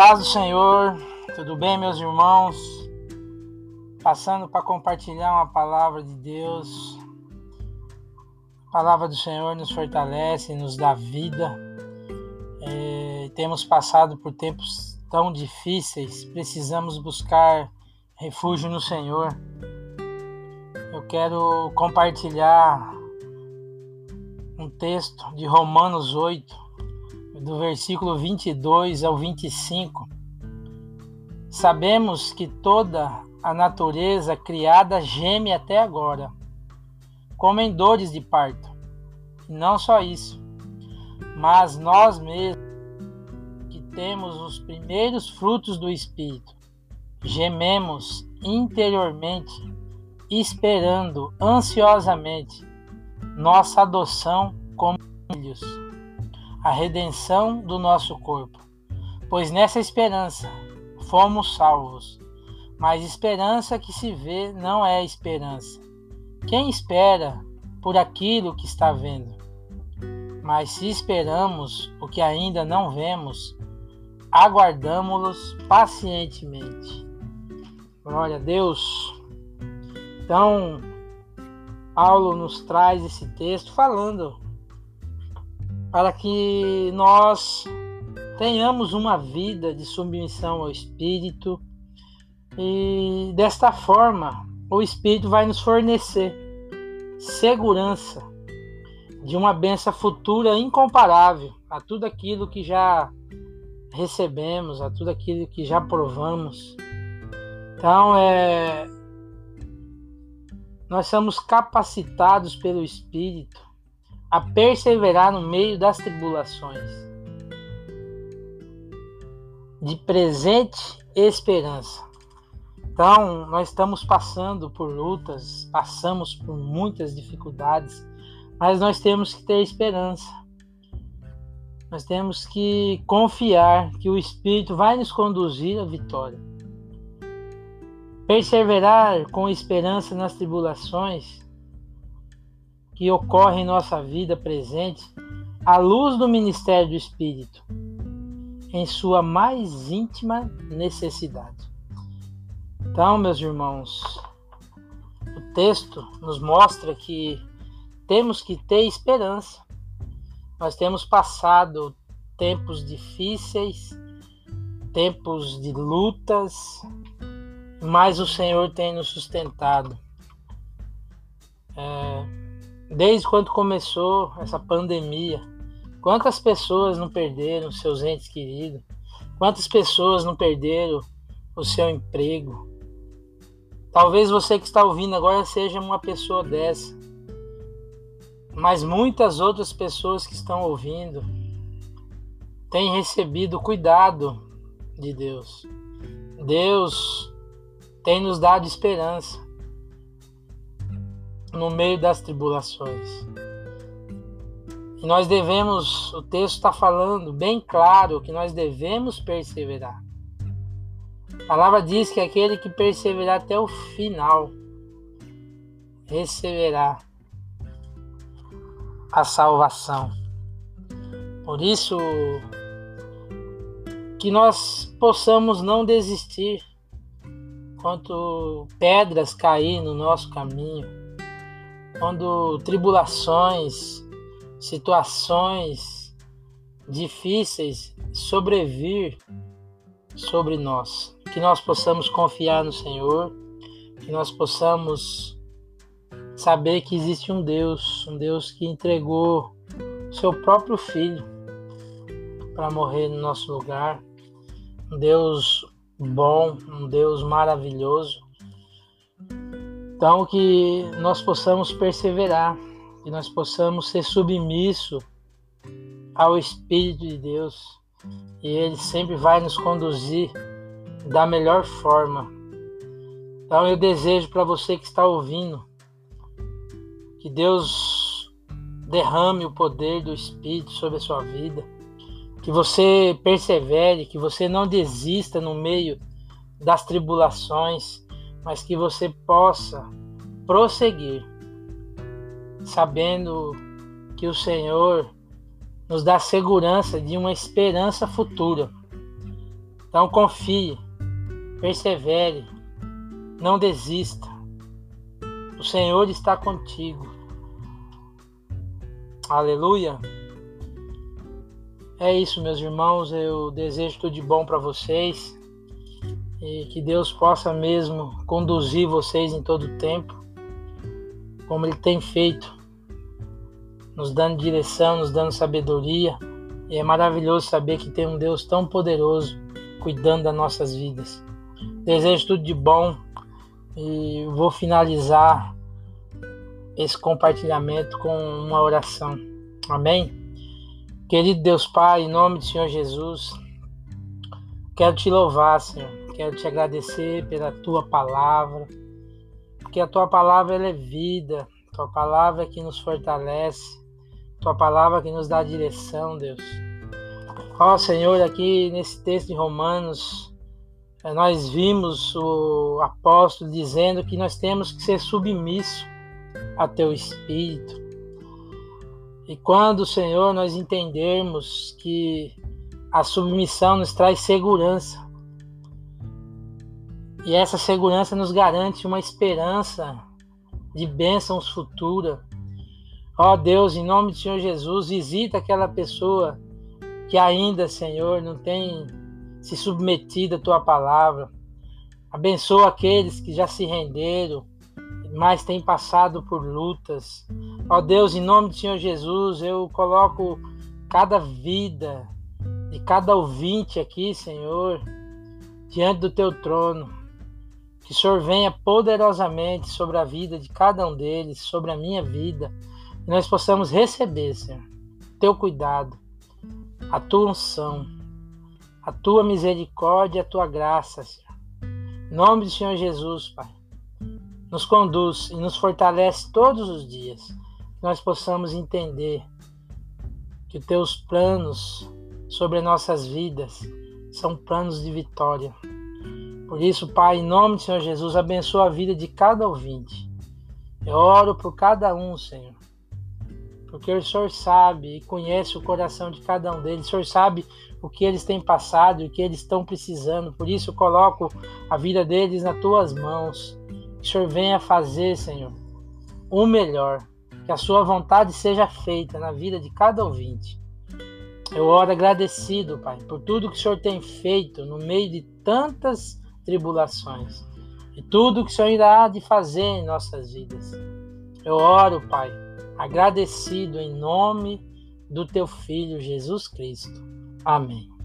paz do Senhor, tudo bem, meus irmãos? Passando para compartilhar uma palavra de Deus. A palavra do Senhor nos fortalece, nos dá vida. É, temos passado por tempos tão difíceis, precisamos buscar refúgio no Senhor. Eu quero compartilhar um texto de Romanos 8, do versículo 22 ao 25. Sabemos que toda a natureza criada geme até agora, como em dores de parto. E não só isso, mas nós mesmos, que temos os primeiros frutos do Espírito, gememos interiormente, esperando ansiosamente nossa adoção como filhos, a redenção do nosso corpo. Pois nessa esperança fomos salvos. Mas esperança que se vê não é esperança. Quem espera por aquilo que está vendo? Mas se esperamos o que ainda não vemos, aguardamos-los pacientemente. Glória a Deus. Então, Paulo nos traz esse texto falando para que nós tenhamos uma vida de submissão ao Espírito e desta forma o Espírito vai nos fornecer segurança de uma benção futura incomparável a tudo aquilo que já recebemos, a tudo aquilo que já provamos. Então, é, nós somos capacitados pelo Espírito a perseverar no meio das tribulações, de presente esperança. Então, nós estamos passando por lutas, passamos por muitas dificuldades, mas nós temos que ter esperança. Nós temos que confiar que o Espírito vai nos conduzir à vitória. Perseverar com esperança nas tribulações que ocorrem em nossa vida presente, à luz do ministério do Espírito, em sua mais íntima necessidade. Então, meus irmãos, o texto nos mostra que temos que ter esperança. Nós temos passado tempos difíceis, tempos de lutas, mas o Senhor tem nos sustentado. É, desde quando começou essa pandemia, quantas pessoas não perderam seus entes queridos? Quantas pessoas não perderam o seu emprego? Talvez você que está ouvindo agora seja uma pessoa dessa, mas muitas outras pessoas que estão ouvindo têm recebido cuidado de Deus. Deus tem nos dado esperança no meio das tribulações. E nós devemos, o texto está falando bem claro que nós devemos perseverar. A palavra diz que aquele que perseverar até o final receberá a salvação. Por isso, que nós possamos não desistir quando pedras cair no nosso caminho, quando tribulações, situações difíceis sobrevir sobre nós, que nós possamos confiar no Senhor, que nós possamos saber que existe um Deus, um Deus que entregou seu próprio filho para morrer no nosso lugar, um Deus bom, um Deus maravilhoso. Então, que nós possamos perseverar, que nós possamos ser submisso ao Espírito de Deus e Ele sempre vai nos conduzir da melhor forma. Então, eu desejo para você que está ouvindo que Deus derrame o poder do Espírito sobre a sua vida que você persevere, que você não desista no meio das tribulações, mas que você possa prosseguir, sabendo que o Senhor nos dá segurança de uma esperança futura. Então confie, persevere, não desista. O Senhor está contigo. Aleluia. É isso, meus irmãos. Eu desejo tudo de bom para vocês e que Deus possa mesmo conduzir vocês em todo o tempo, como Ele tem feito, nos dando direção, nos dando sabedoria. E é maravilhoso saber que tem um Deus tão poderoso cuidando das nossas vidas. Desejo tudo de bom e vou finalizar esse compartilhamento com uma oração. Amém? Querido Deus Pai, em nome do Senhor Jesus, quero te louvar, Senhor. Quero te agradecer pela tua palavra, porque a tua palavra é vida, tua palavra é que nos fortalece, tua palavra é que nos dá direção, Deus. Ó Senhor, aqui nesse texto de Romanos, eh, nós vimos o apóstolo dizendo que nós temos que ser submissos a teu espírito. E quando, Senhor, nós entendermos que a submissão nos traz segurança, e essa segurança nos garante uma esperança de bênçãos futura. Ó Deus, em nome do Senhor Jesus, visita aquela pessoa que ainda, Senhor, não tem se submetido à tua palavra. Abençoa aqueles que já se renderam, mas têm passado por lutas. Ó Deus, em nome do Senhor Jesus, eu coloco cada vida de cada ouvinte aqui, Senhor, diante do teu trono. Que o Senhor venha poderosamente sobre a vida de cada um deles, sobre a minha vida, e nós possamos receber, Senhor, teu cuidado, a tua unção, a tua misericórdia, a tua graça, Senhor. Em nome do Senhor Jesus, Pai, nos conduz e nos fortalece todos os dias, que nós possamos entender que os teus planos sobre nossas vidas são planos de vitória. Por isso, Pai, em nome do Senhor Jesus, abençoa a vida de cada ouvinte. Eu oro por cada um, Senhor porque o Senhor sabe e conhece o coração de cada um deles. O Senhor sabe o que eles têm passado e o que eles estão precisando. Por isso, eu coloco a vida deles nas tuas mãos. Que o Senhor venha fazer, Senhor, o melhor. Que a sua vontade seja feita na vida de cada ouvinte. Eu oro agradecido, Pai, por tudo que o Senhor tem feito no meio de tantas tribulações e tudo que o Senhor irá de fazer em nossas vidas. Eu oro, Pai, agradecido em nome do teu Filho Jesus Cristo. Amém.